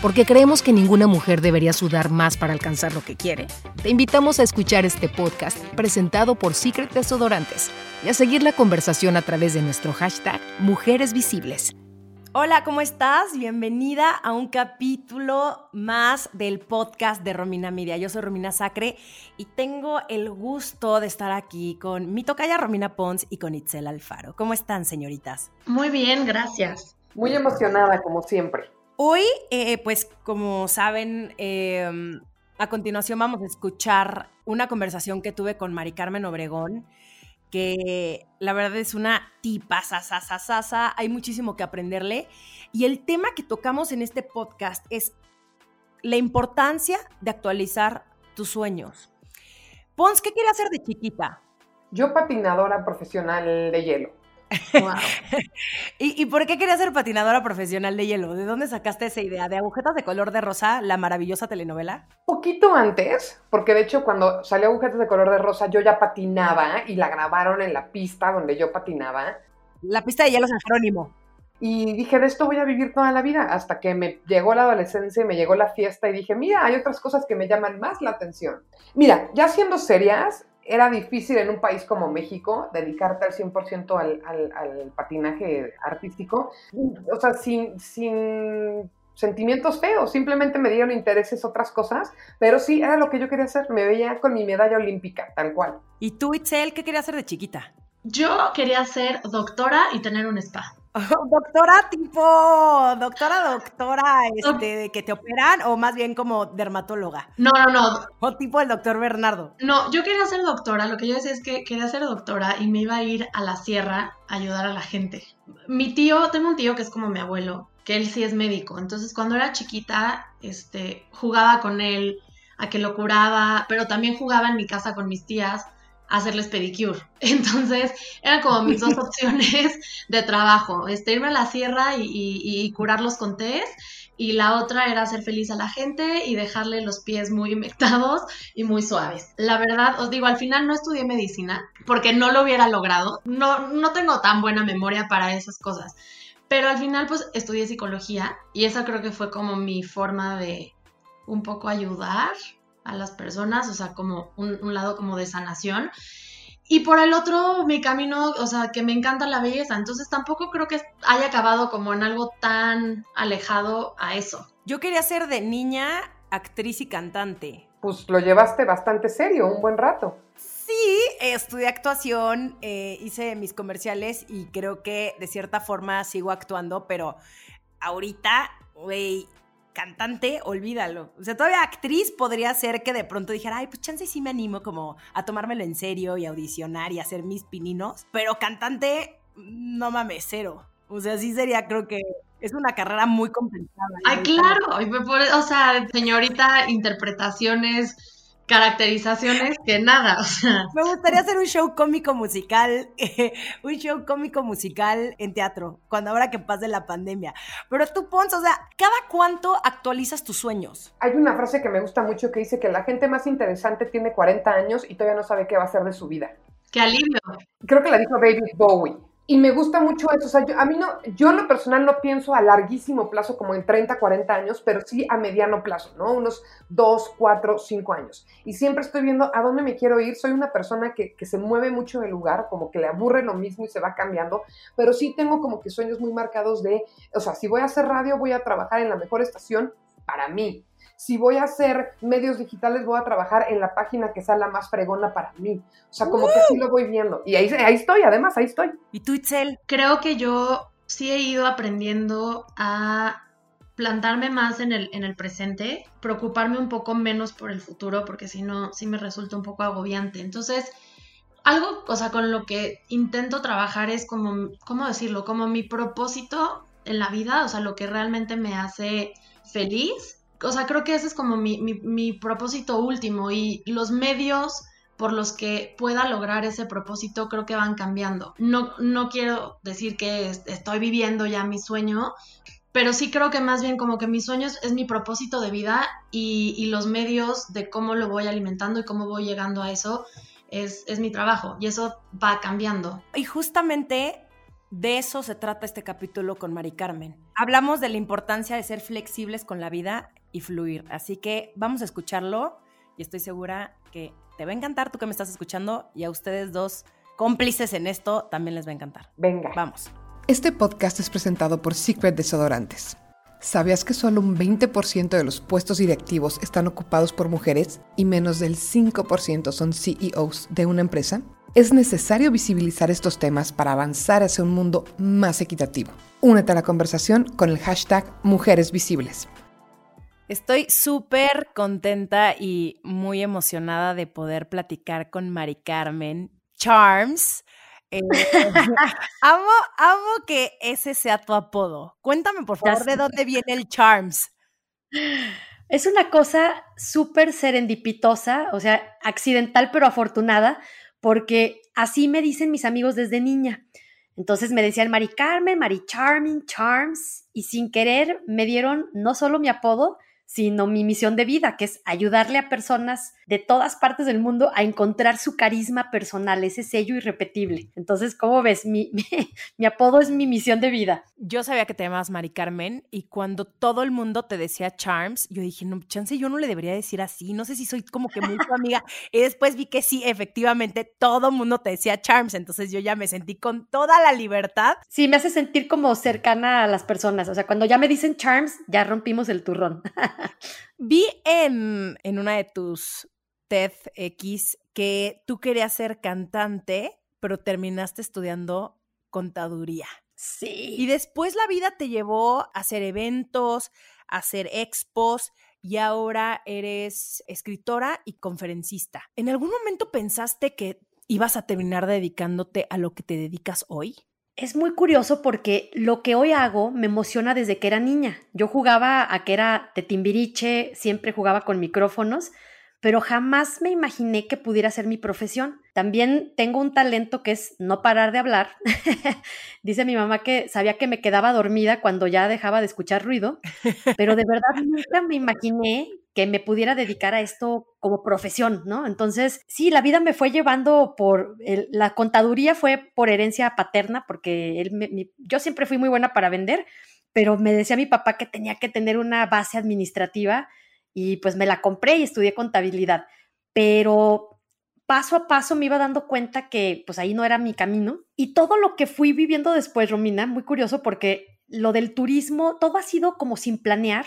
porque creemos que ninguna mujer debería sudar más para alcanzar lo que quiere, te invitamos a escuchar este podcast presentado por Secret Desodorantes y a seguir la conversación a través de nuestro hashtag Mujeres Visibles. Hola, ¿cómo estás? Bienvenida a un capítulo más del podcast de Romina Media. Yo soy Romina Sacre y tengo el gusto de estar aquí con mi tocaya Romina Pons y con Itzel Alfaro. ¿Cómo están, señoritas? Muy bien, gracias. Muy emocionada, como siempre. Hoy, eh, pues como saben, em, a continuación vamos a escuchar una conversación que tuve con Mari Carmen Obregón, que la verdad es una tipa, sasa, hay muchísimo que aprenderle. Y el tema que tocamos en este podcast es la importancia de actualizar tus sueños. Pons, ¿qué quería hacer de chiquita? Yo patinadora profesional de hielo. ¿Y, por qué querías ser patinadora profesional de hielo? ¿De dónde sacaste esa idea? ¿De Agujetas de Color de Rosa, la maravillosa telenovela? Poquito antes, porque de hecho cuando salió Agujetas de Color de Rosa yo ya patinaba y la grabaron en la pista donde yo patinaba. La pista de hielo San Jerónimo. Y dije, de esto voy a vivir toda la vida, hasta que me llegó la adolescencia y me llegó la fiesta y dije, mira, hay otras cosas que me llaman más la atención. Mira, ya siendo serias, era difícil en un país como México dedicarte al 100% al, al, patinaje artístico, o sea, sin, sin sentimientos feos, simplemente me dieron intereses otras cosas, pero sí, era lo que yo quería hacer, me veía con mi medalla olímpica, tal cual. ¿Y tú, Itzel, qué querías hacer de chiquita? Yo quería ser doctora y tener un spa. doctora tipo, doctora, doctora, este, de que te operan o más bien como dermatóloga. No, no, no. O tipo el doctor Bernardo. No, yo quería ser doctora, lo que yo decía es que quería ser doctora y me iba a ir a la sierra a ayudar a la gente. Mi tío, tengo un tío que es como mi abuelo, que él sí es médico, entonces cuando era chiquita, este, jugaba con él a que lo curaba, pero también jugaba en mi casa con mis tías hacerles pedicure. Entonces, eran como mis dos opciones de trabajo, este, irme a la sierra y, curarlos con té, y la otra era hacer feliz a la gente y dejarle los pies muy humectados y muy suaves. La verdad, os digo, al final no estudié medicina porque no lo hubiera logrado, no, no tengo tan buena memoria para esas cosas, pero al final pues estudié psicología y esa creo que fue como mi forma de un poco ayudar a las personas, o sea, como un, lado como de sanación. Y por el otro, mi camino, o sea, que me encanta la belleza. Entonces tampoco creo que haya acabado como en algo tan alejado a eso. Yo quería ser de niña actriz y cantante. Pues lo llevaste bastante serio, un buen rato. Sí, estudié actuación, eh, hice mis comerciales y creo que de cierta forma sigo actuando, pero ahorita, güey, cantante, olvídalo. O sea, todavía actriz podría ser que de pronto dijera, ay, pues chance sí me animo como a tomármelo en serio y audicionar y hacer mis pininos. Pero cantante, no mames, cero. O sea, sí sería, creo que es una carrera muy complicada. Ay, claro. O sea, señorita, interpretaciones caracterizaciones que nada, o sea. Me gustaría hacer un show cómico musical, un show cómico musical en teatro, cuando ahora que pase la pandemia. Pero tú, Pons, o sea, ¿cada cuánto actualizas tus sueños? Hay una frase que me gusta mucho que dice que la gente más interesante tiene 40 años y todavía no sabe qué va a hacer de su vida. ¡Qué alivio! Creo que la dijo David Bowie. Y me gusta mucho eso. O sea, yo, a mí no, yo en lo personal no pienso a larguísimo plazo, como en 30, 40 años, pero sí a mediano plazo, ¿no? Unos 2, 4, 5 años. Y siempre estoy viendo a dónde me quiero ir. Soy una persona que, que se mueve mucho del lugar, como que le aburre lo mismo y se va cambiando, pero sí tengo como que sueños muy marcados de, o sea, si voy a hacer radio, voy a trabajar en la mejor estación para mí, si voy a hacer medios digitales, voy a trabajar en la página que sea la más fregona para mí. O sea, como que así lo voy viendo. Y ahí, ahí estoy, además, ahí estoy. ¿Y tú, Itzel? Creo que yo sí he ido aprendiendo a plantarme más en el, en el presente, preocuparme un poco menos por el futuro, porque si no, sí me resulta un poco agobiante. Entonces, algo, o sea, con lo que intento trabajar es como, ¿cómo decirlo? Como mi propósito en la vida, o sea, lo que realmente me hace feliz o sea, creo que ese es como mi, mi propósito último y los medios por los que pueda lograr ese propósito creo que van cambiando. No, no quiero decir que estoy viviendo ya mi sueño, pero sí creo que más bien como que mi sueño es, mi propósito de vida y, los medios de cómo lo voy alimentando y cómo voy llegando a eso es, es mi trabajo y eso va cambiando. Y justamente de eso se trata este capítulo con Mari Carmen. Hablamos de la importancia de ser flexibles con la vida y fluir, así que vamos a escucharlo y estoy segura que te va a encantar tú que me estás escuchando y a ustedes dos cómplices en esto también les va a encantar. Venga. Vamos. Este podcast es presentado por Secret Desodorantes. ¿Sabías que solo un 20% de los puestos directivos están ocupados por mujeres y menos del 5% son CEOs de una empresa? Es necesario visibilizar estos temas para avanzar hacia un mundo más equitativo. Únete a la conversación con el hashtag Mujeres Visibles. Estoy súper contenta y muy emocionada de poder platicar con Mari Carmen Charms. Eh, amo, amo que ese sea tu apodo. Cuéntame, por favor, de dónde viene el Charms. Es una cosa súper serendipitosa, o sea, accidental pero afortunada, porque así me dicen mis amigos desde niña. Entonces me decían Mari Carmen, Mari Charming, Charms, y sin querer me dieron no solo mi apodo, sino mi misión de vida, que es ayudarle a personas de todas partes del mundo a encontrar su carisma personal, ese sello irrepetible. Entonces, ¿cómo ves? Mi, mi, apodo es mi misión de vida. Yo sabía que te llamas Mari Carmen y cuando todo el mundo te decía Charms, yo dije, no, chance, yo no le debería decir así, no sé si soy como que muy tu amiga. y después vi que sí, efectivamente, todo el mundo te decía Charms, entonces yo ya me sentí con toda la libertad. Sí, me hace sentir como cercana a las personas, o sea, cuando ya me dicen Charms, ya rompimos el turrón. Vi en, en una de tus TEDx que tú querías ser cantante, pero terminaste estudiando contaduría. Sí. Y después la vida te llevó a hacer eventos, a hacer expos y ahora eres escritora y conferencista. ¿En algún momento pensaste que ibas a terminar dedicándote a lo que te dedicas hoy? Es muy curioso porque lo que hoy hago me emociona desde que era niña. Yo jugaba a que era de timbiriche, siempre jugaba con micrófonos, pero jamás me imaginé que pudiera ser mi profesión. También tengo un talento que es no parar de hablar. Dice mi mamá que sabía que me quedaba dormida cuando ya dejaba de escuchar ruido, pero de verdad nunca me imaginé que me pudiera dedicar a esto como profesión, ¿no? Entonces, sí, la vida me fue llevando por, la contaduría fue por herencia paterna, porque yo siempre fui muy buena para vender, pero me decía mi papá que tenía que tener una base administrativa y pues me la compré y estudié contabilidad, pero paso a paso me iba dando cuenta que pues ahí no era mi camino y todo lo que fui viviendo después, Romina, muy curioso porque lo del turismo, todo ha sido como sin planear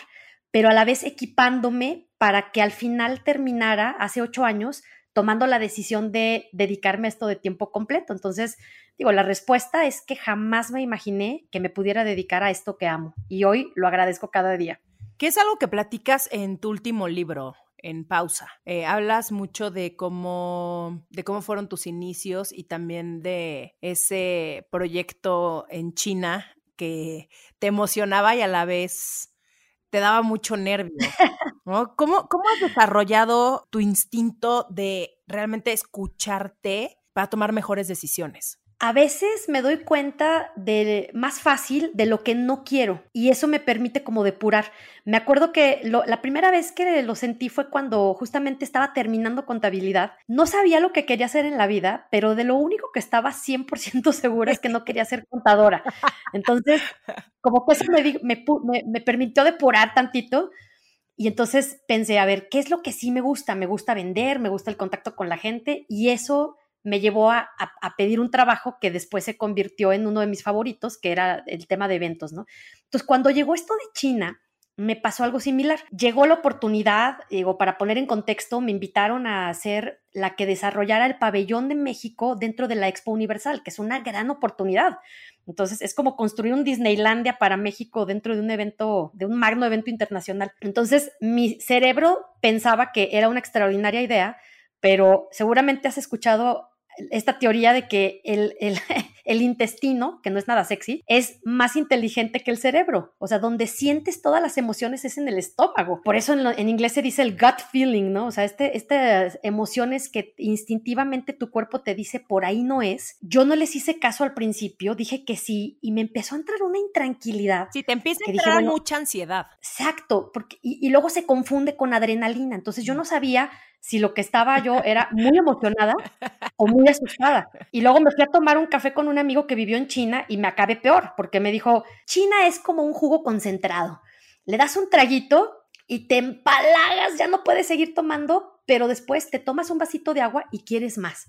pero a la vez equipándome para que al final terminara hace ocho años tomando la decisión de dedicarme a esto de tiempo completo. Entonces, digo, la respuesta es que jamás me imaginé que me pudiera dedicar a esto que amo y hoy lo agradezco cada día. ¿Qué es algo que platicas en tu último libro? en pausa. Eh, hablas mucho de cómo, de cómo fueron tus inicios y también de ese proyecto en China que te emocionaba y a la vez te daba mucho nervio. ¿no? ¿Cómo, ¿Cómo has desarrollado tu instinto de realmente escucharte para tomar mejores decisiones? A veces me doy cuenta de más fácil de lo que no quiero y eso me permite como depurar. Me acuerdo que la primera vez que lo sentí fue cuando justamente estaba terminando contabilidad. No sabía lo que quería hacer en la vida, pero de lo único que estaba 100% segura es que no quería ser contadora. Entonces, como que eso me, me, me permitió depurar tantito. Y entonces pensé, a ver, ¿qué es lo que sí me gusta? Me gusta vender, me gusta el contacto con la gente y eso me llevó a, pedir un trabajo que después se convirtió en uno de mis favoritos, que era el tema de eventos, ¿no? Entonces, cuando llegó esto de China, me pasó algo similar. Llegó la oportunidad, digo, para poner en contexto, me invitaron a ser la que desarrollara el pabellón de México dentro de la Expo Universal, que es una gran oportunidad. Entonces, es como construir un Disneylandia para México dentro de un evento, de un magno evento internacional. Entonces, mi cerebro pensaba que era una extraordinaria idea, pero seguramente has escuchado esta teoría de que el, el intestino, que no es nada sexy, es más inteligente que el cerebro. O sea, donde sientes todas las emociones es en el estómago. Por eso en, inglés se dice el gut feeling, ¿no? O sea, este, estas emociones que instintivamente tu cuerpo te dice por ahí no es. Yo no les hice caso al principio, dije que sí y me empezó a entrar una intranquilidad. Sí, te empieza a entrar mucha ansiedad. Exacto, porque, y, y luego se confunde con adrenalina. Entonces yo no sabía si lo que estaba yo era muy emocionada o muy asustada. Y luego me fui a tomar un café con un amigo que vivió en China y me acabé peor, porque me dijo, China es como un jugo concentrado. Le das un traguito y te empalagas, ya no puedes seguir tomando, pero después te tomas un vasito de agua y quieres más.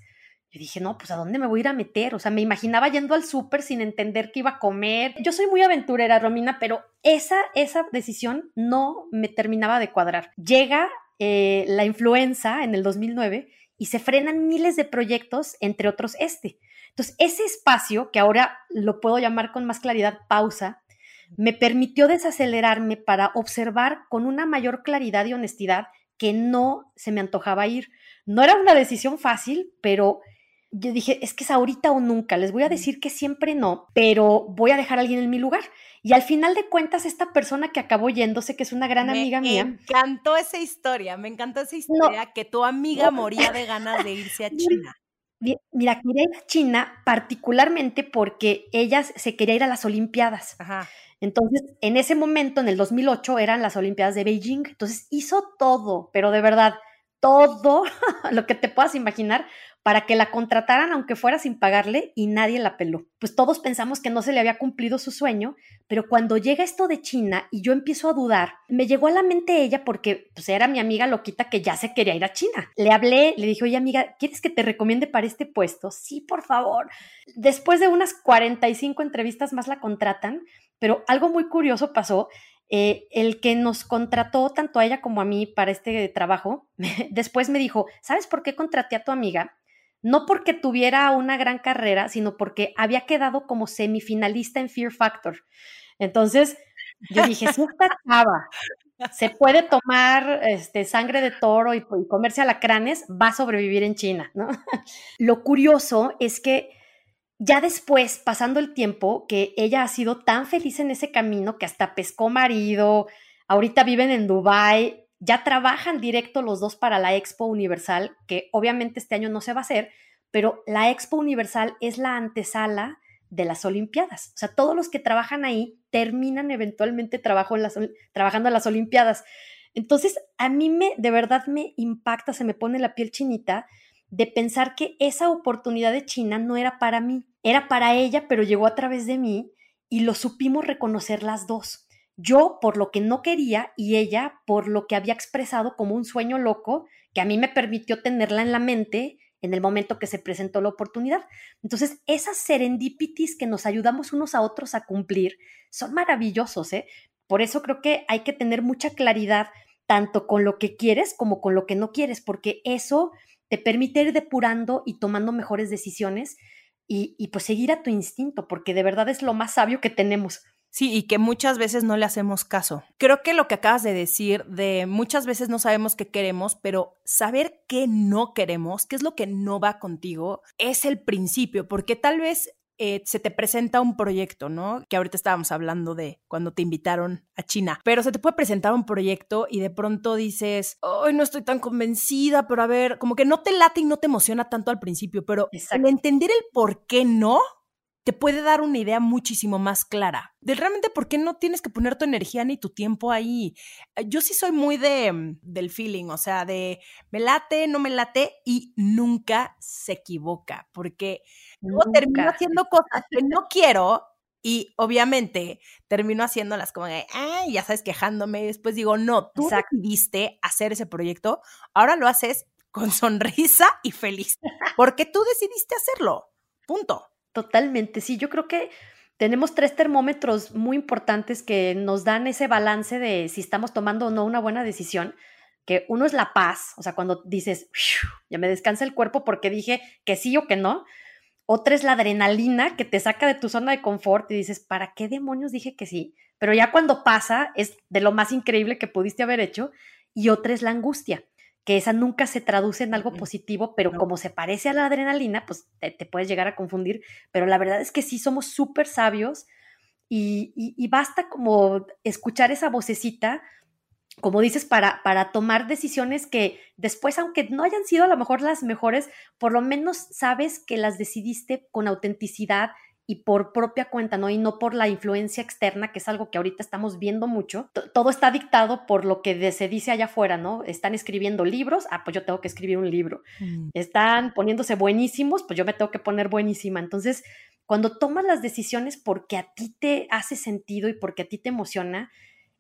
Y dije, no, pues ¿a dónde me voy a ir a meter? O sea, me imaginaba yendo al súper sin entender qué iba a comer. Yo soy muy aventurera, Romina, pero esa, esa decisión no me terminaba de cuadrar. Llega eh, la influenza en el 2009 y se frenan miles de proyectos, entre otros este. Entonces, ese espacio, que ahora lo puedo llamar con más claridad pausa, me permitió desacelerarme para observar con una mayor claridad y honestidad que no se me antojaba ir. No era una decisión fácil, pero yo dije, es que es ahorita o nunca, les voy a decir que siempre no, pero voy a dejar a alguien en mi lugar. Y al final de cuentas, esta persona que acabó yéndose, que es una gran amiga mía. Me encantó esa historia, me encantó esa historia, que tu amiga moría de ganas de irse a China. Mira, quería ir a China particularmente porque ella se quería ir a las Olimpiadas. Entonces, en ese momento, en el 2008, eran las Olimpiadas de Beijing. Entonces, hizo todo, pero de verdad, todo lo que te puedas imaginar para que la contrataran aunque fuera sin pagarle y nadie la peló. Pues todos pensamos que no se le había cumplido su sueño, pero cuando llega esto de China y yo empiezo a dudar, me llegó a la mente ella porque pues era mi amiga loquita que ya se quería ir a China. Le hablé, le dije, oye amiga, ¿quieres que te recomiende para este puesto? Sí, por favor. Después de unas 45 entrevistas más la contratan, pero algo muy curioso pasó eh, el que nos contrató tanto a ella como a mí para este trabajo, después me dijo, ¿sabes por qué contraté a tu amiga? no porque tuviera una gran carrera, sino porque había quedado como semifinalista en Fear Factor. Entonces, yo dije, si esta chava se puede tomar este, sangre de toro y, y comerse alacranes, va a sobrevivir en China, ¿no? Lo curioso es que ya después, pasando el tiempo, que ella ha sido tan feliz en ese camino que hasta pescó marido, ahorita viven en Dubai, ya trabajan directo los dos para la Expo Universal, que obviamente este año no se va a hacer, pero la Expo Universal es la antesala de las Olimpiadas. O sea, todos los que trabajan ahí terminan eventualmente trabajo en las, trabajando en las Olimpiadas. Entonces, a mí me, de verdad me impacta, se me pone la piel chinita de pensar que esa oportunidad de China no era para mí, era para ella, pero llegó a través de mí y lo supimos reconocer las dos. Yo por lo que no quería y ella por lo que había expresado como un sueño loco que a mí me permitió tenerla en la mente en el momento que se presentó la oportunidad. Entonces, esas serendipities que nos ayudamos unos a otros a cumplir son maravillosos, ¿eh? Por eso creo que hay que tener mucha claridad tanto con lo que quieres como con lo que no quieres, porque eso te permite ir depurando y tomando mejores decisiones y, y pues seguir a tu instinto, porque de verdad es lo más sabio que tenemos. Sí, y que muchas veces no le hacemos caso. Creo que lo que acabas de decir, de muchas veces no sabemos qué queremos, pero saber qué no queremos, qué es lo que no va contigo, es el principio, porque tal vez eh, se te presenta un proyecto, ¿no? Que ahorita estábamos hablando de cuando te invitaron a China, pero se te puede presentar un proyecto y de pronto dices, hoy no estoy tan convencida, pero a ver, como que no te late y no te emociona tanto al principio, pero el entender el por qué no te puede dar una idea muchísimo más clara de realmente por qué no tienes que poner tu energía ni tu tiempo ahí. Eh, yo sí soy muy de mm, del feeling, o sea, de me late, no me late y nunca se equivoca, porque luego termino haciendo cosas que no quiero y obviamente termino haciéndolas como de, ay, ya sabes, quejándome. Y después digo, no, tú decidiste hacer ese proyecto, ahora lo haces con sonrisa y feliz, porque tú decidiste hacerlo. Punto. Totalmente, sí, yo creo que tenemos tres termómetros muy importantes que nos dan ese balance de si estamos tomando o no una buena decisión, que uno es la paz, o sea, cuando dices, ya me descansa el cuerpo porque dije que sí o que no. Otra es la adrenalina que te saca de tu zona de confort y dices, ¿para qué demonios dije que sí? Pero ya cuando pasa es de lo más increíble que pudiste haber hecho. Y otra es la angustia, que esa nunca se traduce en algo positivo, pero como se parece a la adrenalina, pues te, puedes llegar a confundir. Pero la verdad es que sí somos súper sabios y, basta como escuchar esa vocecita, como dices, para, para tomar decisiones que después, aunque no hayan sido a lo mejor las mejores, por lo menos sabes que las decidiste con autenticidad y por propia cuenta, ¿no? Y no por la influencia externa, que es algo que ahorita estamos viendo mucho. todo está dictado por lo que se dice allá afuera, ¿no? Están escribiendo libros, ah, pues yo tengo que escribir un libro. Mm. Están poniéndose buenísimos, pues yo me tengo que poner buenísima. Entonces, cuando tomas las decisiones porque a ti te hace sentido y porque a ti te emociona,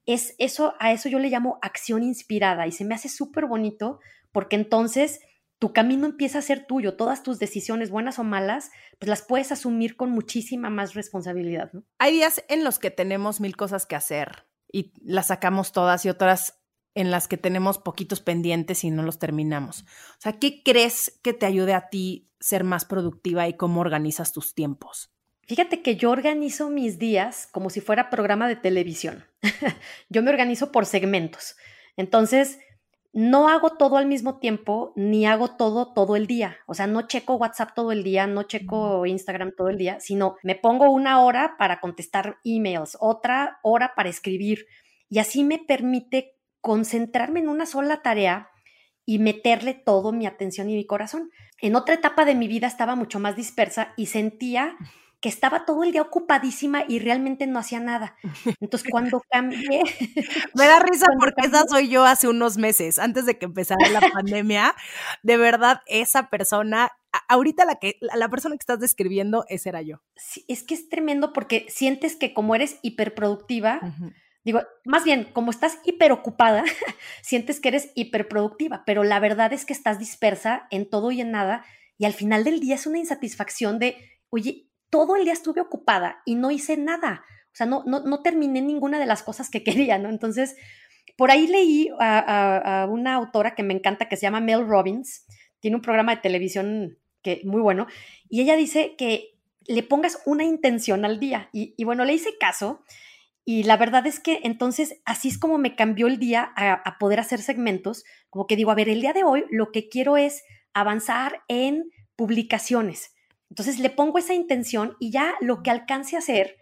es eso, a eso yo le llamo acción inspirada y se me hace súper bonito porque entonces tu camino empieza a ser tuyo, todas tus decisiones, buenas o malas, pues las puedes asumir con muchísima más responsabilidad. Hay días en los que tenemos mil cosas que hacer y las sacamos todas y otras en las que tenemos poquitos pendientes y no los terminamos. O sea, ¿qué crees que te ayude a ti ser más productiva y cómo organizas tus tiempos? Fíjate que yo organizo mis días como si fuera programa de televisión. yo me organizo por segmentos. Entonces, no hago todo al mismo tiempo, ni hago todo todo el día. O sea, no checo WhatsApp todo el día, no checo Instagram todo el día, sino me pongo una hora para contestar emails, otra hora para escribir. Y así me permite concentrarme en una sola tarea y meterle todo mi atención y mi corazón. En otra etapa de mi vida estaba mucho más dispersa y sentía que estaba todo el día ocupadísima y realmente no hacía nada. Entonces, cuando cambié... Me da risa porque esa soy yo hace unos meses, antes de que empezara la pandemia. De verdad, esa persona, ahorita la, que, la persona que estás describiendo, esa era yo. Sí, es que es tremendo porque sientes que como eres hiperproductiva, Digo, más bien, como estás hiperocupada, sientes que eres hiperproductiva, pero la verdad es que estás dispersa en todo y en nada, y al final del día es una insatisfacción de, oye, todo el día estuve ocupada y no hice nada. O sea, no, no, terminé ninguna de las cosas que quería, ¿no? Entonces, por ahí leí a, una autora que me encanta, que se llama Mel Robbins, tiene un programa de televisión que muy bueno, y ella dice que le pongas una intención al día. Y, bueno, le hice caso, y la verdad es que entonces así es como me cambió el día a, a poder hacer segmentos, como que digo, a ver, el día de hoy lo que quiero es avanzar en publicaciones entonces le pongo esa intención y ya lo que alcance a hacer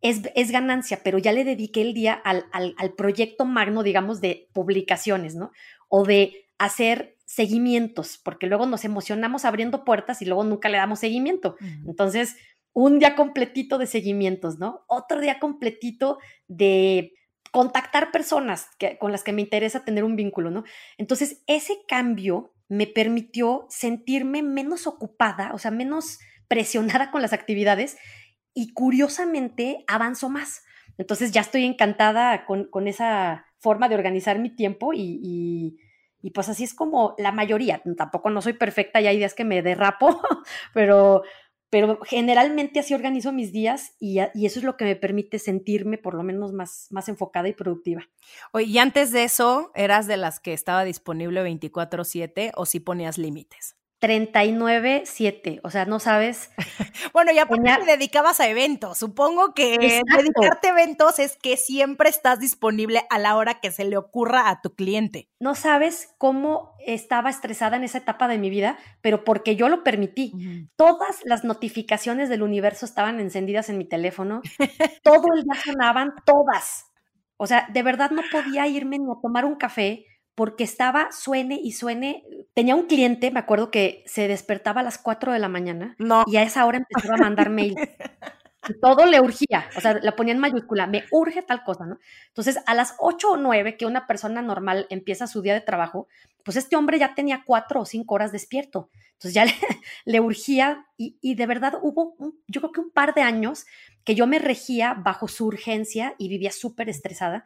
es, es ganancia, pero ya le dediqué el día al, al, proyecto magno, digamos, de publicaciones, ¿no? O de hacer seguimientos, porque luego nos emocionamos abriendo puertas y luego nunca le damos seguimiento. Entonces, un día completito de seguimientos, ¿no? Otro día completito de contactar personas que, con las que me interesa tener un vínculo, ¿no? Entonces, ese cambio me permitió sentirme menos ocupada, o sea, menos presionada con las actividades y curiosamente avanzo más. Entonces ya estoy encantada con, esa forma de organizar mi tiempo y, pues así es como la mayoría. Tampoco no soy perfecta y hay días que me derrapo, pero, pero generalmente así organizo mis días y, eso es lo que me permite sentirme por lo menos más, más enfocada y productiva. Oye, y antes de eso, ¿eras de las que estaba disponible 24/7 o si ponías límites? 39.7, o sea, no sabes. bueno, ya porque te dedicabas a eventos. Supongo que dedicarte a eventos es que siempre estás disponible a la hora que se le ocurra a tu cliente. No sabes cómo estaba estresada en esa etapa de mi vida, pero porque yo lo permití. Todas las notificaciones del universo estaban encendidas en mi teléfono, todo el día sonaban, todas. O sea, de verdad no podía irme ni a tomar un café porque estaba suene y suene. Tenía un cliente, me acuerdo que se despertaba a las 4 de la mañana y a esa hora empezaba a mandar mail. todo le urgía, o sea, la ponía en mayúscula, me urge tal cosa, ¿no? Entonces, a las 8 o 9 que una persona normal empieza su día de trabajo, pues este hombre ya tenía 4 o 5 horas despierto. Entonces ya le, urgía y, y, de verdad hubo, yo creo que un par de años que yo me regía bajo su urgencia y vivía súper estresada.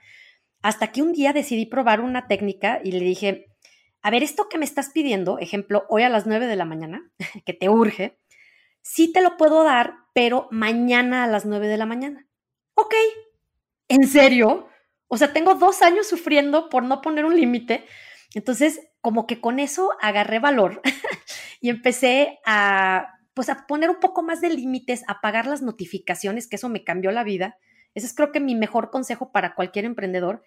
Hasta que un día decidí probar una técnica y le dije, a ver, esto que me estás pidiendo, ejemplo, hoy a las 9 de la mañana, que te urge, sí te lo puedo dar, pero mañana a las 9 de la mañana. Ok, ¿en serio? O sea, tengo dos años sufriendo por no poner un límite. Entonces, como que con eso agarré valor y empecé a, pues, a poner un poco más de límites, a pagar las notificaciones, que eso me cambió la vida ese es creo que mi mejor consejo para cualquier emprendedor.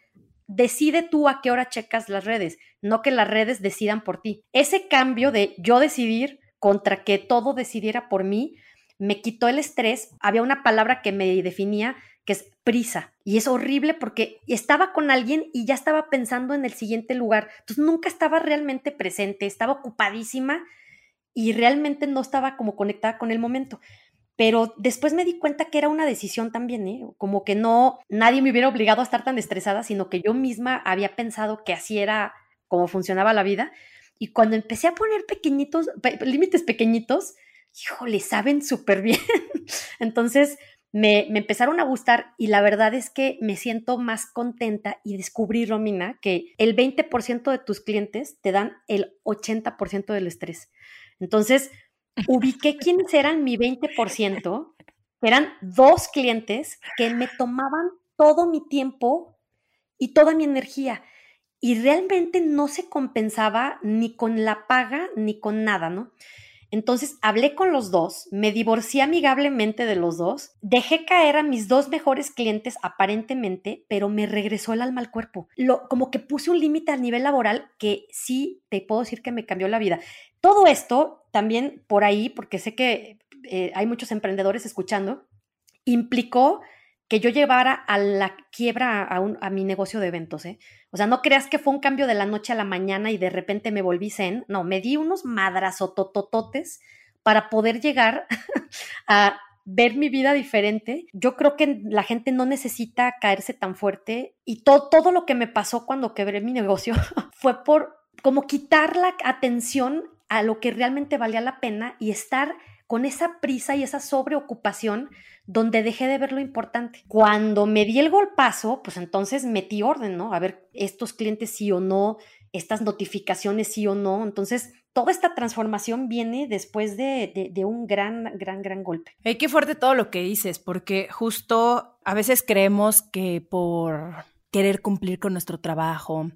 decide tú a qué hora checas las redes, no que las redes decidan por ti. Ese cambio de yo decidir contra que todo decidiera por mí, me quitó el estrés. Había una palabra que me definía que es prisa. Y es horrible porque estaba con alguien y ya estaba pensando en el siguiente lugar. Entonces nunca estaba realmente presente, estaba ocupadísima y realmente no estaba como conectada con el momento. Pero después me di cuenta que era una decisión también, ¿eh? como que no, nadie me hubiera obligado a estar tan estresada, sino que yo misma había pensado que así era como funcionaba la vida. Y cuando empecé a poner pequeñitos, límites pequeñitos, híjole, saben súper bien. Entonces, me, empezaron a gustar y la verdad es que me siento más contenta y descubrí, Romina, que el 20% de tus clientes te dan el 80% del estrés. Entonces, ubiqué quiénes eran mi 20%, eran dos clientes que me tomaban todo mi tiempo y toda mi energía y realmente no se compensaba ni con la paga ni con nada, ¿no? Entonces hablé con los dos, me divorcié amigablemente de los dos, dejé caer a mis dos mejores clientes aparentemente, pero me regresó el alma al cuerpo. Lo, como que puse un límite a nivel laboral que sí te puedo decir que me cambió la vida. Todo esto también por ahí, porque sé que eh, hay muchos emprendedores escuchando, implicó que yo llevara a la quiebra a, a, mi negocio de eventos, ¿eh? O sea, no creas que fue un cambio de la noche a la mañana y de repente me volví zen. No, me di unos madrazotototes para poder llegar a ver mi vida diferente. Yo creo que la gente no necesita caerse tan fuerte y todo, todo lo que me pasó cuando quebré mi negocio fue por como quitar la atención a lo que realmente valía la pena y estar con esa prisa y esa sobreocupación donde dejé de ver lo importante. Cuando me di el golpazo, pues entonces metí orden, ¿no? A ver, estos clientes sí o no, estas notificaciones sí o no. Entonces, toda esta transformación viene después de, un gran, gran, gran golpe. Hey, qué fuerte todo lo que dices, porque justo a veces creemos que por querer cumplir con nuestro trabajo,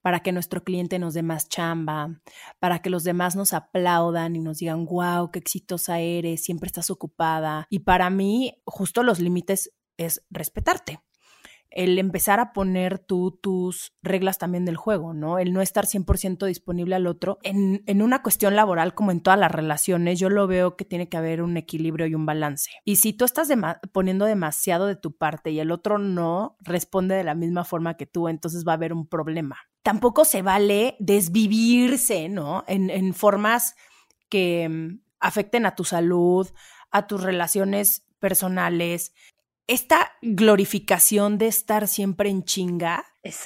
para que nuestro cliente nos dé más chamba, para que los demás nos aplaudan y nos digan, wow, qué exitosa eres, siempre estás ocupada. Y para mí, justo los límites es respetarte el empezar a poner tú tus reglas también del juego, ¿no? El no estar 100% disponible al otro. En, en, una cuestión laboral, como en todas las relaciones, yo lo veo que tiene que haber un equilibrio y un balance. Y si tú estás poniendo demasiado de tu parte y el otro no responde de la misma forma que tú, entonces va a haber un problema. Tampoco se vale desvivirse, ¿no? En, en formas que mm, afecten a tu salud, a tus relaciones personales, esta glorificación de estar siempre en chinga,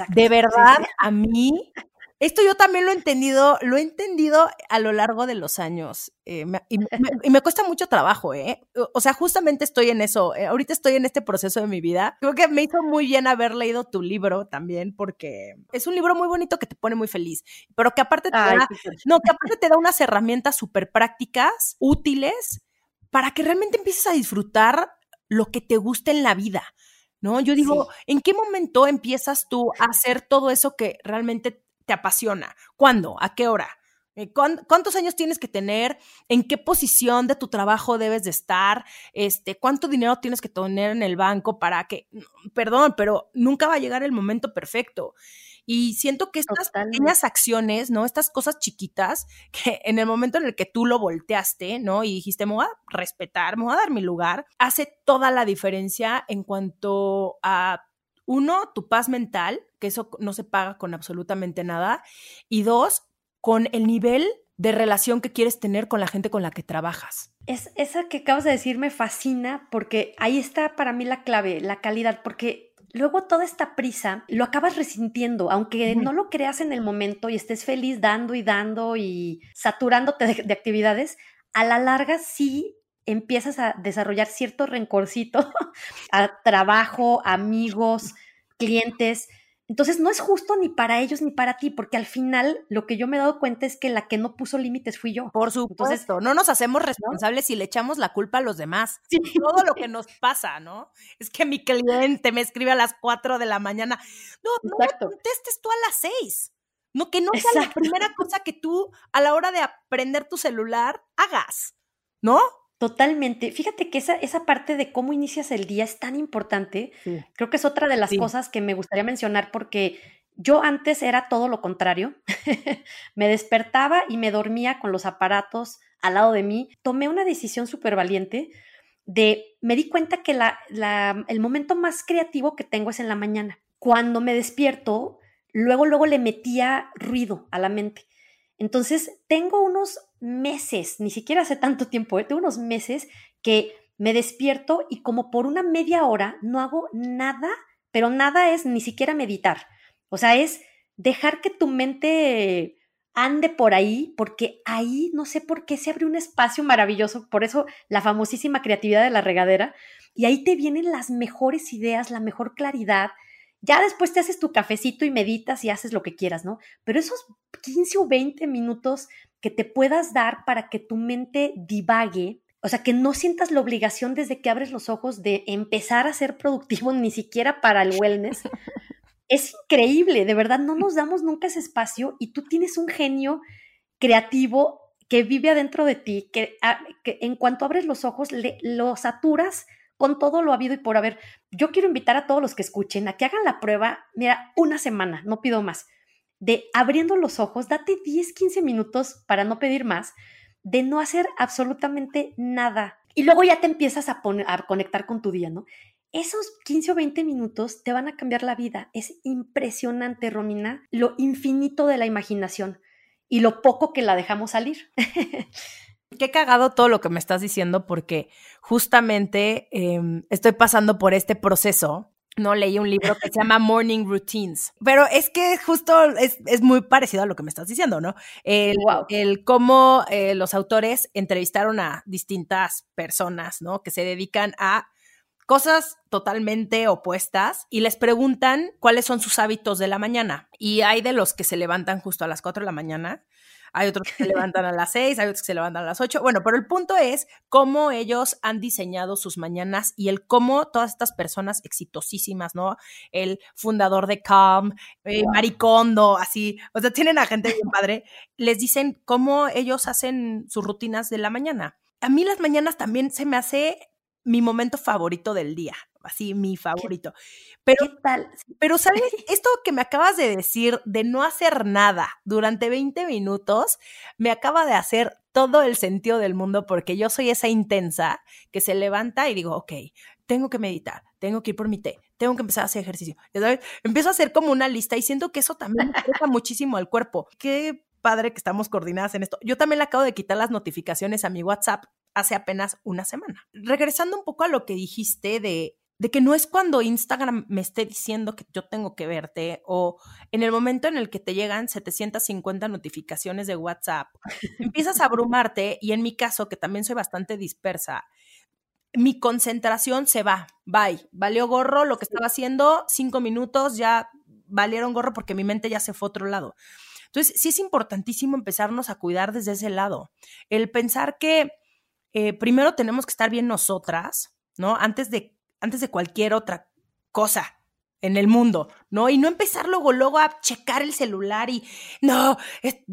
de verdad, a mí, esto yo también lo he entendido, lo he entendido a lo largo de los años eh, y, me, cuesta mucho trabajo, ¿eh? O sea, justamente estoy en eso, eh, ahorita estoy en este proceso de mi vida. Creo que me hizo muy bien haber leído tu libro también, porque es un libro muy bonito que te pone muy feliz, pero que aparte te, da, no, que aparte te da unas herramientas súper prácticas, útiles, para que realmente empieces a disfrutar lo que te gusta en la vida, ¿no? Yo digo, ¿en qué momento empiezas tú a hacer todo eso que realmente te apasiona? ¿Cuándo? ¿A qué hora? Eh, ¿Cuántos años tienes que tener? ¿En qué posición de tu trabajo debes de estar? Este, ¿Cuánto dinero tienes que tener en el banco para que, perdón, pero nunca va a llegar el momento perfecto? Y siento que estas pequeñas acciones, ¿no? Estas cosas chiquitas, que en el momento en el que tú lo volteaste, ¿no? Y dijiste, me voy a respetar, me voy a dar mi lugar, hace toda la diferencia en cuanto a, uno, tu paz mental, que eso no se paga con absolutamente nada, y dos, con el nivel de relación que quieres tener con la gente con la que trabajas. Es, esa que acabas de decir me fascina porque ahí está para mí la clave, la calidad, porque luego toda esta prisa lo acabas resintiendo, aunque no lo creas en el momento y estés feliz dando y dando y saturándote de, actividades, a la larga sí empiezas a desarrollar cierto rencorcito a trabajo, amigos, clientes, entonces no es justo ni para ellos ni para ti, porque al final lo que yo me he dado cuenta es que la que no puso límites fui yo. Por supuesto, no nos hacemos responsables y le echamos la culpa a los demás. Todo lo que nos pasa, ¿no? Es que mi cliente me escribe a las 4 de la mañana. No, no contestes tú a las 6. No, que no sea la primera cosa que tú a la hora de aprender tu celular hagas, ¿no? Totalmente. Fíjate que esa, esa parte de cómo inicias el día es tan importante. Creo que es otra de las cosas que me gustaría mencionar porque yo antes era todo lo contrario. me despertaba y me dormía con los aparatos al lado de mí. Tomé una decisión súper valiente de, me di cuenta que la, el momento más creativo que tengo es en la mañana. Cuando me despierto, luego, luego le metía ruido a la mente. Entonces, tengo unos meses, ni siquiera hace tanto tiempo, ¿eh? tengo unos meses que me despierto y como por una media hora no hago nada, pero nada es ni siquiera meditar. O sea, es dejar que tu mente ande por ahí, porque ahí no sé por qué se abre un espacio maravilloso, por eso la famosísima creatividad de la regadera, y ahí te vienen las mejores ideas, la mejor claridad. Ya después te haces tu cafecito y meditas y haces lo que quieras, ¿no? Pero esos 15 o 20 minutos que te puedas dar para que tu mente divague, o sea, que no sientas la obligación desde que abres los ojos de empezar a ser productivo ni siquiera para el wellness, es increíble, de verdad, no nos damos nunca ese espacio y tú tienes un genio creativo que vive adentro de ti, que, ah, en cuanto abres los ojos le, lo saturas con todo lo habido y por haber. Yo quiero invitar a todos los que escuchen a que hagan la prueba, mira, una semana, no pido más, de abriendo los ojos, date 10, 15 minutos para no pedir más, de no hacer absolutamente nada. Y luego ya te empiezas a, poner, a conectar con tu día, ¿no? Esos 15 o 20 minutos te van a cambiar la vida. Es impresionante, Romina, lo infinito de la imaginación y lo poco que la dejamos salir. Qué cagado todo lo que me estás diciendo porque justamente em, estoy pasando por este proceso. No leí un libro que se llama Morning Routines, pero es que justo es, muy parecido a lo que me estás diciendo, ¿no? El, el cómo eh, los autores entrevistaron a distintas personas, ¿no? Que se dedican a cosas totalmente opuestas y les preguntan cuáles son sus hábitos de la mañana. Y hay de los que se levantan justo a las 4 de la mañana, hay otros que se levantan a las 6, hay otros que se levantan a las 8. Bueno, pero el punto es cómo ellos han diseñado sus mañanas y el cómo todas estas personas exitosísimas, ¿no? El fundador de Calm, eh, Maricondo, así, o sea, tienen a gente bien padre, les dicen cómo ellos hacen sus rutinas de la mañana. A mí las mañanas también se me hace mi momento favorito del día, así mi favorito. Pero, ¿Qué tal? Pero, ¿sabes? Esto que me acabas de decir de no hacer nada durante 20 minutos, me acaba de hacer todo el sentido del mundo porque yo soy esa intensa que se levanta y digo, ok, tengo que meditar, tengo que ir por mi té, tengo que empezar a hacer ejercicio. ¿sabes? Empiezo a hacer como una lista y siento que eso también toca muchísimo al cuerpo. Qué padre que estamos coordinadas en esto. Yo también le acabo de quitar las notificaciones a mi WhatsApp hace apenas una semana. Regresando un poco a lo que dijiste de, de que no es cuando Instagram me esté diciendo que yo tengo que verte o en el momento en el que te llegan 750 notificaciones de WhatsApp, empiezas a abrumarte y en mi caso, que también soy bastante dispersa, mi concentración se va, bye, valió gorro lo que estaba haciendo, cinco minutos ya valieron gorro porque mi mente ya se fue a otro lado. Entonces, sí es importantísimo empezarnos a cuidar desde ese lado. El pensar que eh, primero tenemos que estar bien nosotras, ¿no? Antes de, antes de cualquier otra cosa en el mundo, ¿no? Y no empezar luego, luego a checar el celular y, no,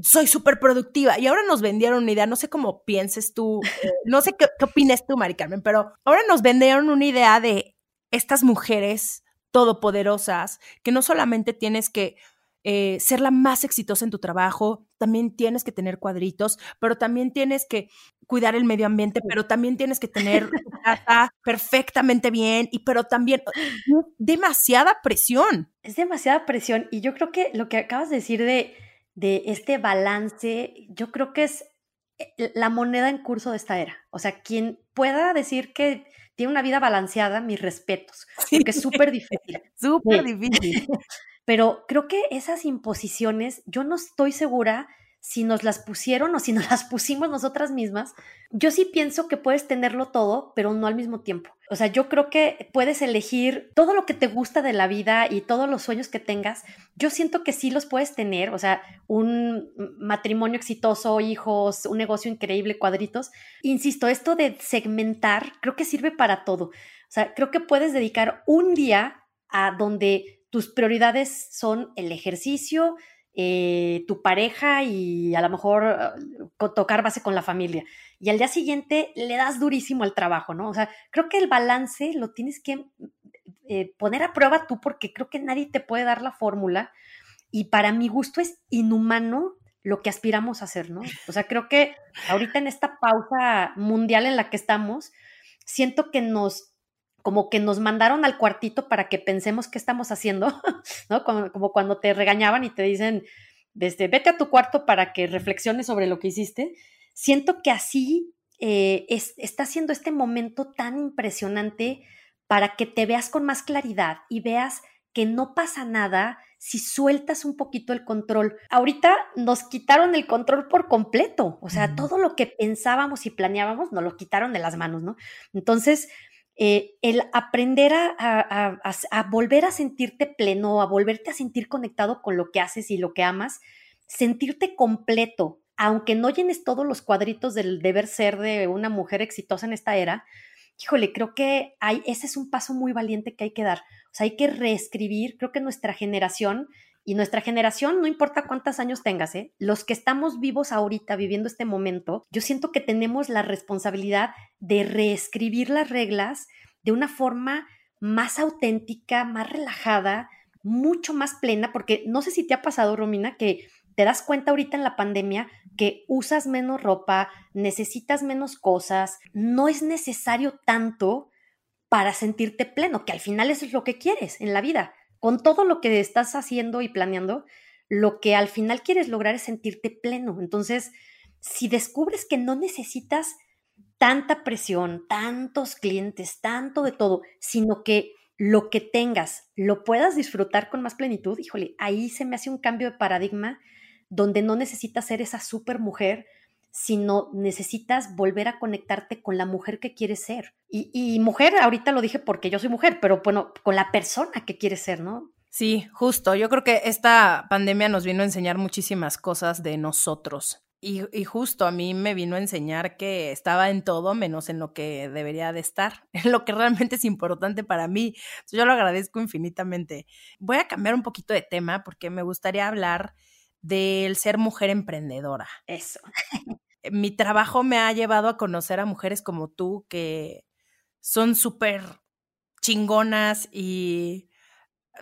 soy súper productiva. Y ahora nos vendieron una idea, no sé cómo pienses tú, eh, no sé qué, qué opinas tú, Mari Carmen, pero ahora nos vendieron una idea de estas mujeres todopoderosas, que no solamente tienes que eh, ser la más exitosa en tu trabajo, también tienes que tener cuadritos, pero también tienes que cuidar el medio ambiente, pero también tienes que tener tu casa perfectamente bien, y pero también demasiada presión. Es demasiada presión y yo creo que lo que acabas de decir de, de este balance, yo creo que es eh, la moneda en curso de esta era. O sea, quien pueda decir que tiene una vida balanceada, mis respetos, porque es súper difícil. Súper difícil. Pero creo que esas imposiciones, yo no estoy segura si nos las pusieron o si nos las pusimos nosotras mismas. Yo sí pienso que puedes tenerlo todo, pero no al mismo tiempo. O sea, yo creo que puedes elegir todo lo que te gusta de la vida y todos los sueños que tengas. Yo siento que sí los puedes tener, o sea, un matrimonio exitoso, hijos, un negocio increíble, cuadritos. Insisto, esto de segmentar creo que sirve para todo. O sea, creo que puedes dedicar un día a donde tus prioridades son el ejercicio, eh, tu pareja y a lo mejor uh, tocar base con la familia. Y al día siguiente le das durísimo al trabajo, ¿no? O sea, creo que el balance lo tienes que eh, poner a prueba tú porque creo que nadie te puede dar la fórmula. Y para mi gusto es inhumano lo que aspiramos a hacer, ¿no? O sea, creo que ahorita en esta pausa mundial en la que estamos, siento que nos como que nos mandaron al cuartito para que pensemos qué estamos haciendo, ¿no? Como, cuando te regañaban y te dicen, desde, vete a tu cuarto para que reflexiones sobre lo que hiciste. Siento que así eh, está siendo este momento tan impresionante para que te veas con más claridad y veas que no pasa nada si sueltas un poquito el control. Ahorita nos quitaron el control por completo, o sea, todo lo que pensábamos y planeábamos nos lo quitaron de las manos, ¿no? Entonces, eh, el aprender a, volver a sentirte pleno, a volverte a sentir conectado con lo que haces y lo que amas, sentirte completo, aunque no llenes todos los cuadritos del deber ser de una mujer exitosa en esta era, híjole, creo que hay, ese es un paso muy valiente que hay que dar. O sea, hay que reescribir, creo que nuestra generación y nuestra generación, no importa cuántos años tengas, ¿eh? los que estamos vivos ahorita, viviendo este momento, yo siento que tenemos la responsabilidad de reescribir las reglas de una forma más auténtica, más relajada, mucho más plena, porque no sé si te ha pasado, Romina, que te das cuenta ahorita en la pandemia que usas menos ropa, necesitas menos cosas, no es necesario tanto para sentirte pleno, que al final eso es lo que quieres en la vida con todo lo que estás haciendo y planeando, lo que al final quieres lograr es sentirte pleno. Entonces, si descubres que no necesitas tanta presión, tantos clientes, tanto de todo, sino que lo que tengas lo puedas disfrutar con más plenitud, híjole, ahí se me hace un cambio de paradigma donde no necesitas ser esa super mujer, sino necesitas volver a conectarte con la mujer que quieres ser. Y, mujer, ahorita lo dije porque yo soy mujer, pero bueno, con la persona que quieres ser, ¿no? Sí, justo. Yo creo que esta pandemia nos vino a enseñar muchísimas cosas de nosotros. Y, y, justo a mí me vino a enseñar que estaba en todo menos en lo que debería de estar, en lo que realmente es importante para mí. Yo lo agradezco infinitamente. Voy a cambiar un poquito de tema porque me gustaría hablar del ser mujer emprendedora. Eso. mi trabajo me ha llevado a conocer a mujeres como tú que son súper chingonas y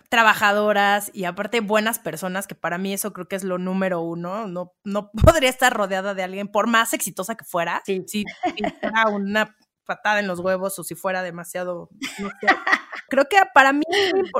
trabajadoras y aparte buenas personas, que para mí eso creo que es lo número uno. No, no podría estar rodeada de alguien, por más exitosa que fuera, si, si fuera una patada en los huevos o si fuera demasiado, creo que para mí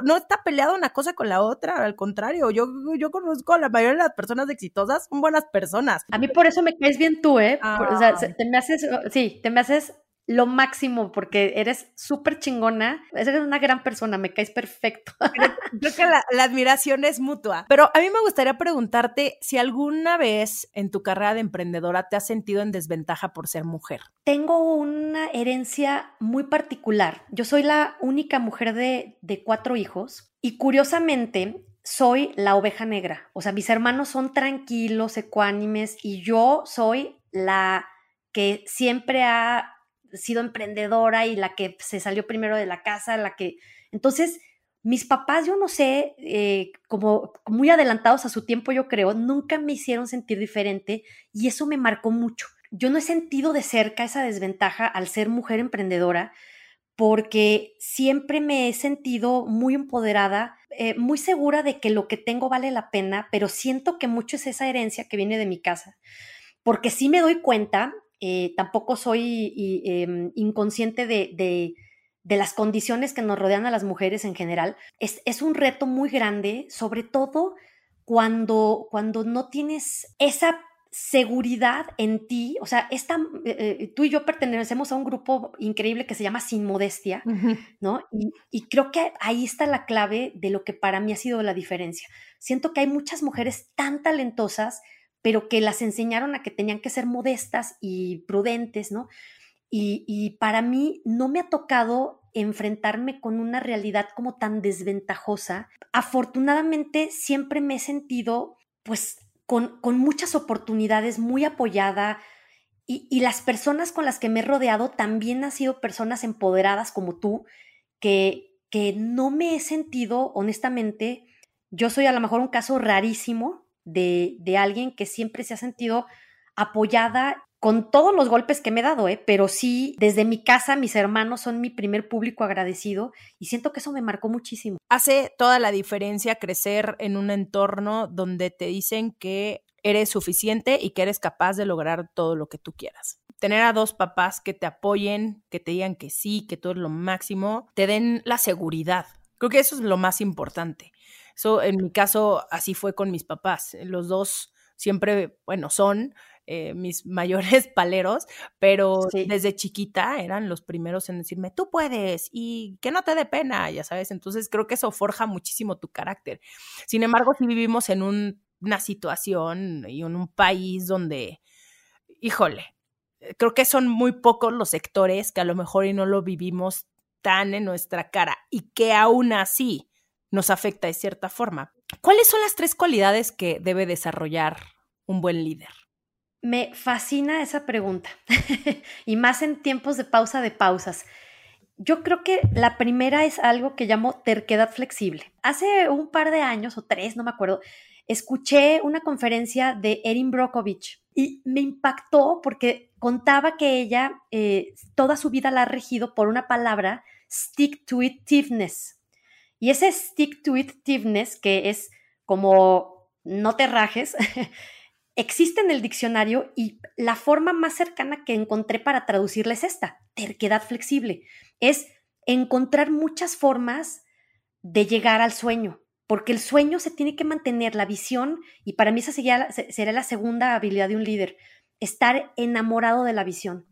no está peleada una cosa con la otra, al contrario, yo, yo conozco a la mayoría de las personas exitosas, son buenas personas. A mí por eso me caes bien tú, ¿eh? O sea, te me haces, sí, te me haces lo máximo porque eres súper chingona, eres una gran persona, me caes perfecto. Creo, que la, admiración es mutua. Pero a mí me gustaría preguntarte si alguna vez en tu carrera de emprendedora te has sentido en desventaja por ser mujer. Tengo una herencia muy particular. Yo soy la única mujer de, de cuatro hijos y curiosamente soy la oveja negra. O sea, mis hermanos son tranquilos, ecuánimes y yo soy la que siempre ha sido emprendedora y la que se salió primero de la casa, la que... Entonces, mis papás, yo no sé, eh, como muy adelantados a su tiempo, yo creo, nunca me hicieron sentir diferente y eso me marcó mucho. Yo no he sentido de cerca esa desventaja al ser mujer emprendedora porque siempre me he sentido muy empoderada, eh, muy segura de que lo que tengo vale la pena, pero siento que mucho es esa herencia que viene de mi casa, porque sí me doy cuenta eh, tampoco soy em, inconsciente de, las condiciones que nos rodean a las mujeres en general. Es, un reto muy grande, sobre todo cuando, cuando no tienes esa seguridad en ti, o sea, esta, eh, eh, tú y yo pertenecemos a un grupo increíble que se llama Sin Modestia, ¿no? Y, y, creo que ahí está la clave de lo que para mí ha sido la diferencia. Siento que hay muchas mujeres tan talentosas pero que las enseñaron a que tenían que ser modestas y prudentes, ¿no? Y, para mí no me ha tocado enfrentarme con una realidad como tan desventajosa. Afortunadamente siempre me he sentido pues con, muchas oportunidades, muy apoyada y, y, las personas con las que me he rodeado también han sido personas empoderadas como tú, que, que no me he sentido, honestamente, yo soy a lo mejor un caso rarísimo, de, de alguien que siempre se ha sentido apoyada con todos los golpes que me he dado, ¿eh? pero sí, desde mi casa, mis hermanos son mi primer público agradecido y siento que eso me marcó muchísimo. Hace toda la diferencia crecer en un entorno donde te dicen que eres suficiente y que eres capaz de lograr todo lo que tú quieras. Tener a dos papás que te apoyen, que te digan que sí, que todo es lo máximo, te den la seguridad. Creo que eso es lo más importante. Eso en mi caso así fue con mis papás. Los dos siempre, bueno, son eh, mis mayores paleros, pero desde chiquita eran los primeros en decirme, tú puedes y que no te dé pena, ya sabes. Entonces creo que eso forja muchísimo tu carácter. Sin embargo, si vivimos en una situación y en un país donde, híjole, creo que son muy pocos los sectores que a lo mejor y no lo vivimos tan en nuestra cara y que aún así nos afecta de cierta forma. ¿Cuáles son las tres cualidades que debe desarrollar un buen líder? Me fascina esa pregunta y más en tiempos de pausa de pausas. Yo creo que la primera es algo que llamo terquedad flexible. Hace un par de años o tres, no me acuerdo, escuché una conferencia de Erin Brockovich y me impactó porque contaba que ella eh, toda su vida la ha regido por una palabra, stick to itiveness. Y ese stick to itiveness, que es como no te rajes, existe en el diccionario y la forma más cercana que encontré para traducirla es esta, terquedad flexible. Es encontrar muchas formas de llegar al sueño, porque el sueño se tiene que mantener, la visión, y para mí esa sería, sería la segunda habilidad de un líder, estar enamorado de la visión,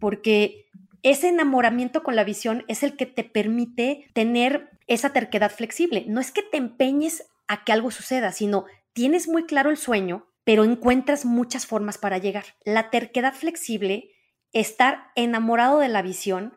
porque ese enamoramiento con la visión es el que te permite tener esa terquedad flexible. No es que te empeñes a que algo suceda, sino tienes muy claro el sueño, pero encuentras muchas formas para llegar. La terquedad flexible, estar enamorado de la visión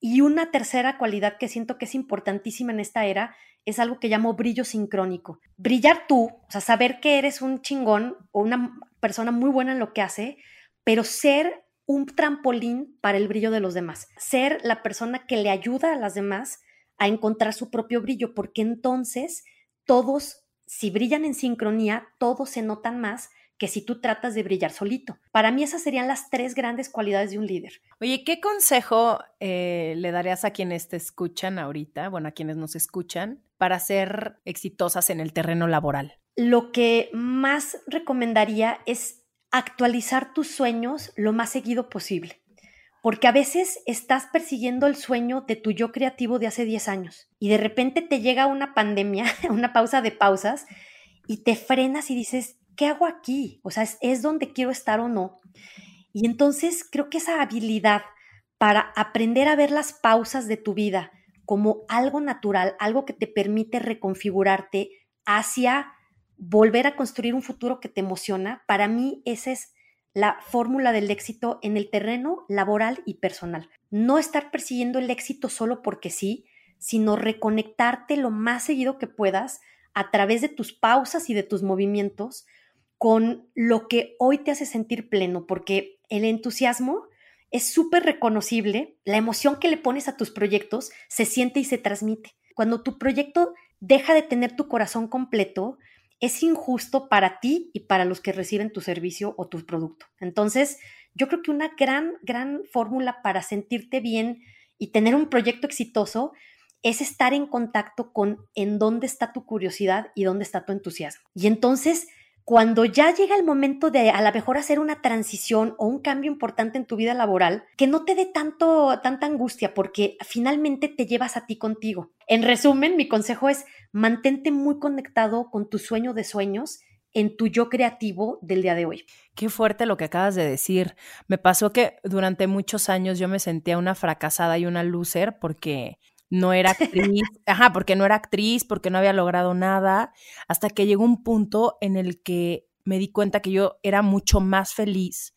y una tercera cualidad que siento que es importantísima en esta era es algo que llamo brillo sincrónico. Brillar tú, o sea, saber que eres un chingón o una persona muy buena en lo que hace, pero ser un trampolín para el brillo de los demás. Ser la persona que le ayuda a las demás a encontrar su propio brillo, porque entonces todos si brillan en sincronía, todos se notan más que si tú tratas de brillar solito. Para mí esas serían las tres grandes cualidades de un líder. Oye, ¿qué consejo eh, le darías a quienes te escuchan ahorita, bueno, a quienes nos escuchan, para ser exitosas en el terreno laboral? Lo que más recomendaría es actualizar tus sueños lo más seguido posible porque a veces estás persiguiendo el sueño de tu yo creativo de hace 10 años y de repente te llega una pandemia, una pausa de pausas y te frenas y dices, ¿qué hago aquí? O sea, ¿es, donde quiero estar o no? Y entonces creo que esa habilidad para aprender a ver las pausas de tu vida como algo natural, algo que te permite reconfigurarte hacia volver a construir un futuro que te emociona, para mí ese es la fórmula del éxito en el terreno laboral y personal. No estar persiguiendo el éxito solo porque sí, sino reconectarte lo más seguido que puedas a través de tus pausas y de tus movimientos con lo que hoy te hace sentir pleno, porque el entusiasmo es súper reconocible, la emoción que le pones a tus proyectos se siente y se transmite. Cuando tu proyecto deja de tener tu corazón completo, es injusto para ti y para los que reciben tu servicio o tu producto. Entonces, yo creo que una gran, gran fórmula para sentirte bien y tener un proyecto exitoso es estar en contacto con en dónde está tu curiosidad y dónde está tu entusiasmo. Y entonces, cuando ya llega el momento de a lo mejor hacer una transición o un cambio importante en tu vida laboral, que no te dé tanto, tanta angustia porque finalmente te llevas a ti contigo. En resumen, mi consejo es mantente muy conectado con tu sueño de sueños en tu yo creativo del día de hoy. Qué fuerte lo que acabas de decir. Me pasó que durante muchos años yo me sentía una fracasada y una loser porque no era actriz, ajá, porque no era actriz, porque no había logrado nada, hasta que llegó un punto en el que me di cuenta que yo era mucho más feliz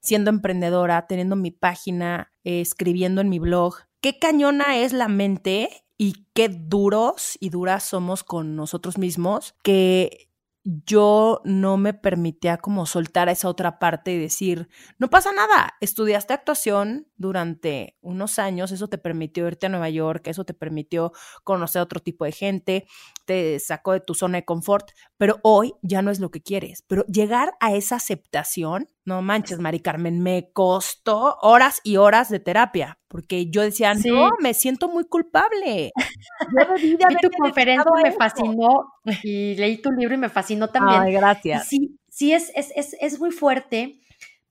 siendo emprendedora, teniendo mi página, eh, escribiendo en mi blog. Qué cañona es la mente y qué duros y duras somos con nosotros mismos, que yo no me permitía como soltar esa otra parte y decir, no pasa nada, estudiaste actuación durante unos años, eso te permitió irte a Nueva York, eso te permitió conocer otro tipo de gente, te sacó de tu zona de confort, pero hoy ya no es lo que quieres. Pero llegar a esa aceptación, no manches, Mari Carmen, me costó horas y horas de terapia, porque yo decía, no, me siento muy culpable. Yo Vi tu conferencia, me fascinó y leí tu libro y me fascinó también. Ay, gracias. Sí, sí es, es, es, es muy fuerte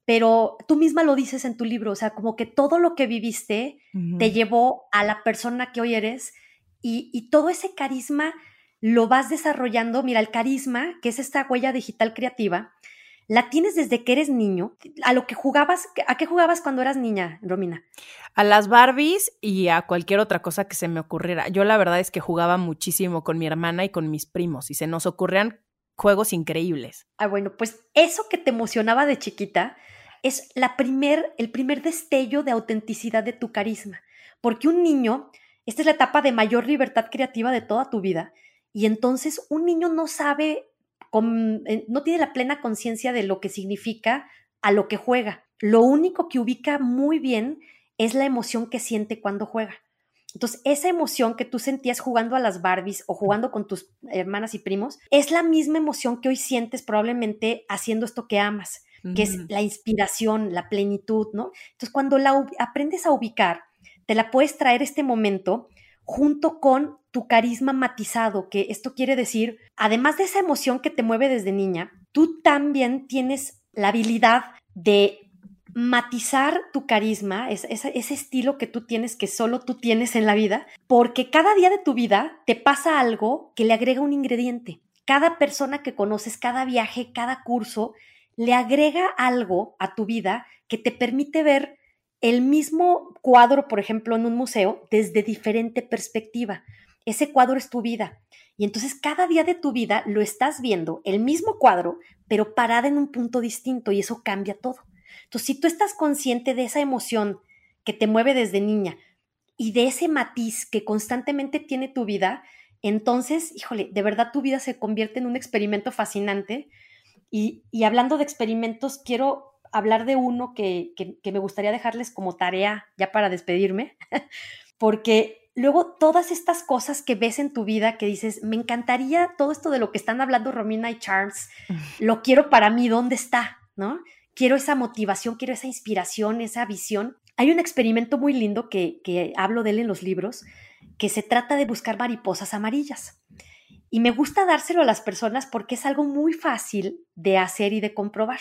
pero tú misma lo dices en tu libro, o sea, como que todo lo que viviste te llevó a la persona que hoy eres y, y, todo ese carisma lo vas desarrollando. Mira, el carisma, que es esta huella digital creativa, la tienes desde que eres niño. A lo que jugabas, ¿a qué jugabas cuando eras niña, Romina? A las Barbies y a cualquier otra cosa que se me ocurriera. Yo la verdad es que jugaba muchísimo con mi hermana y con mis primos y se nos ocurrían juegos increíbles. Ah, bueno, pues eso que te emocionaba de chiquita, es la primer, el primer destello de autenticidad de tu carisma. Porque un niño, esta es la etapa de mayor libertad creativa de toda tu vida, y entonces un niño no sabe, eh, no tiene la plena conciencia de lo que significa a lo que juega. Lo único que ubica muy bien es la emoción que siente cuando juega. Entonces, esa emoción que tú sentías jugando a las Barbies o jugando con tus hermanas y primos, es la misma emoción que hoy sientes probablemente haciendo esto que amas que es la inspiración, la plenitud, ¿no? Entonces, cuando la aprendes a ubicar, te la puedes traer este momento junto con tu carisma matizado, que esto quiere decir, además de esa emoción que te mueve desde niña, tú también tienes la habilidad de matizar tu carisma, ese, ese estilo que tú tienes, que solo tú tienes en la vida, porque cada día de tu vida te pasa algo que le agrega un ingrediente. Cada persona que conoces, cada viaje, cada curso, le agrega algo a tu vida que te permite ver el mismo cuadro, por ejemplo, en un museo, desde diferente perspectiva. Ese cuadro es tu vida. Y entonces cada día de tu vida lo estás viendo, el mismo cuadro, pero parada en un punto distinto y eso cambia todo. Entonces, si tú estás consciente de esa emoción que te mueve desde niña y de ese matiz que constantemente tiene tu vida, entonces, híjole, de verdad tu vida se convierte en un experimento fascinante y, hablando de experimentos, quiero hablar de uno que, me gustaría dejarles como tarea ya para despedirme, porque luego todas estas cosas que ves en tu vida que dices, me encantaría todo esto de lo que están hablando Romina y Charles, lo quiero para mí, ¿dónde está? ¿No? Quiero esa motivación, quiero esa inspiración, esa visión. Hay un experimento muy lindo que, que hablo de él en los libros, que se trata de buscar mariposas amarillas. Y me gusta dárselo a las personas porque es algo muy fácil de hacer y de comprobar.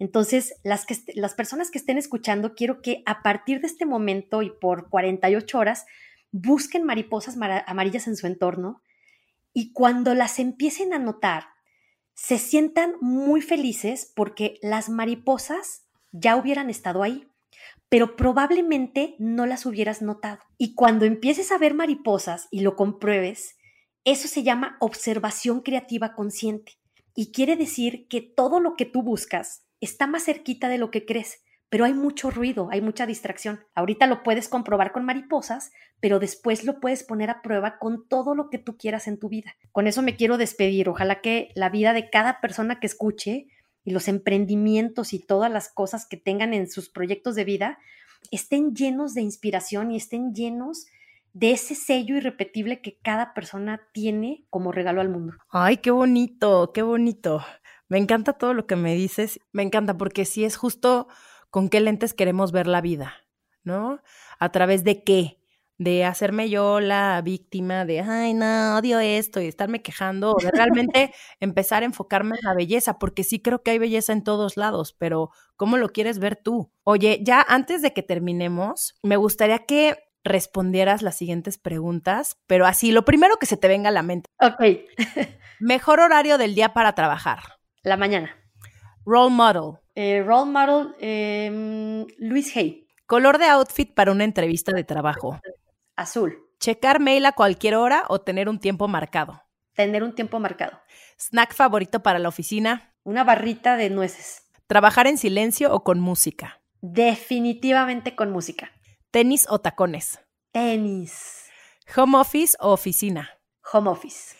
Entonces, las, que, las personas que estén escuchando, quiero que a partir de este momento y por 48 horas, busquen mariposas amarillas en su entorno y cuando las empiecen a notar, se sientan muy felices porque las mariposas ya hubieran estado ahí, pero probablemente no las hubieras notado. Y cuando empieces a ver mariposas y lo compruebes, eso se llama observación creativa consciente y quiere decir que todo lo que tú buscas está más cerquita de lo que crees, pero hay mucho ruido, hay mucha distracción. Ahorita lo puedes comprobar con mariposas, pero después lo puedes poner a prueba con todo lo que tú quieras en tu vida. Con eso me quiero despedir. Ojalá que la vida de cada persona que escuche y los emprendimientos y todas las cosas que tengan en sus proyectos de vida estén llenos de inspiración y estén llenos de ese sello irrepetible que cada persona tiene como regalo al mundo. Ay, qué bonito, qué bonito. Me encanta todo lo que me dices. Me encanta porque sí es justo con qué lentes queremos ver la vida, ¿no? A través de qué. De hacerme yo la víctima de, ay, no, odio esto y estarme quejando, o de realmente empezar a enfocarme en la belleza, porque sí creo que hay belleza en todos lados, pero ¿cómo lo quieres ver tú? Oye, ya antes de que terminemos, me gustaría que respondieras las siguientes preguntas, pero así, lo primero que se te venga a la mente. Ok. Mejor horario del día para trabajar. La mañana. Role model. Eh, role model, eh, Luis Hay. Color de outfit para una entrevista de trabajo. Azul. Checar mail a cualquier hora o tener un tiempo marcado. Tener un tiempo marcado. Snack favorito para la oficina. Una barrita de nueces. Trabajar en silencio o con música. Definitivamente con música. ¿Tenis o tacones? Tenis. ¿Home office o oficina? Home office.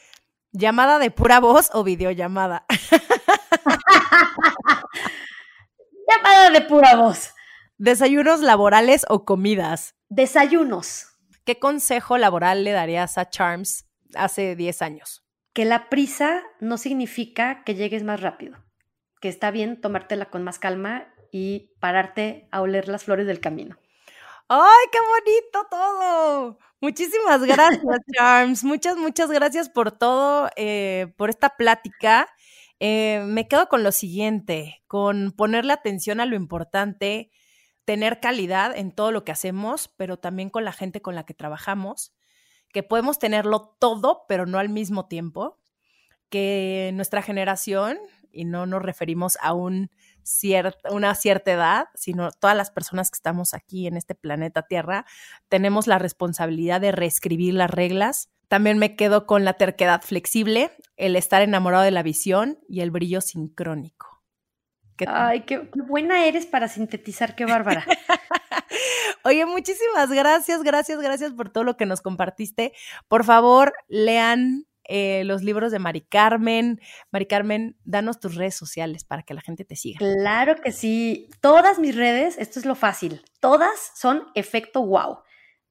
¿Llamada de pura voz o videollamada? Llamada de pura voz. ¿Desayunos laborales o comidas? Desayunos. ¿Qué consejo laboral le darías a Charms hace 10 años? Que la prisa no significa que llegues más rápido, que está bien tomártela con más calma y pararte a oler las flores del camino. ¡Ay, qué bonito todo! Muchísimas gracias, Charms. Muchas, muchas gracias por todo, eh, por esta plática. Eh, me quedo con lo siguiente, con ponerle atención a lo importante, tener calidad en todo lo que hacemos, pero también con la gente con la que trabajamos, que podemos tenerlo todo, pero no al mismo tiempo, que nuestra generación, y no nos referimos a un una cierta edad, sino todas las personas que estamos aquí en este planeta Tierra, tenemos la responsabilidad de reescribir las reglas. También me quedo con la terquedad flexible, el estar enamorado de la visión y el brillo sincrónico. Ay, qué, qué, buena eres para sintetizar, qué bárbara. Oye, muchísimas gracias, gracias, gracias por todo lo que nos compartiste. Por favor, lean eh, los libros de Mari Carmen. Mari Carmen, danos tus redes sociales para que la gente te siga. Claro que sí. Todas mis redes, esto es lo fácil, todas son efecto wow.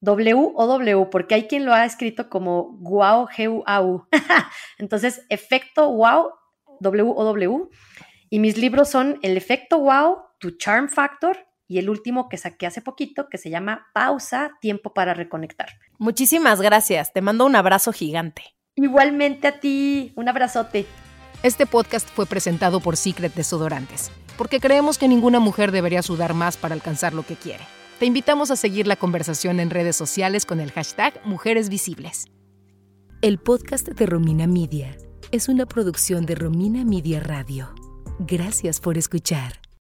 W o W, porque hay quien lo ha escrito como wow, G -U -A -U. Entonces, efecto wow, W o W. Y mis libros son El efecto wow, Tu Charm Factor y el último que saqué hace poquito que se llama Pausa, Tiempo para Reconectar. Muchísimas gracias. Te mando un abrazo gigante. Igualmente a ti, un abrazote. Este podcast fue presentado por Secret Desodorantes, porque creemos que ninguna mujer debería sudar más para alcanzar lo que quiere. Te invitamos a seguir la conversación en redes sociales con el hashtag Mujeres Visibles. El podcast de Romina Media es una producción de Romina Media Radio. Gracias por escuchar.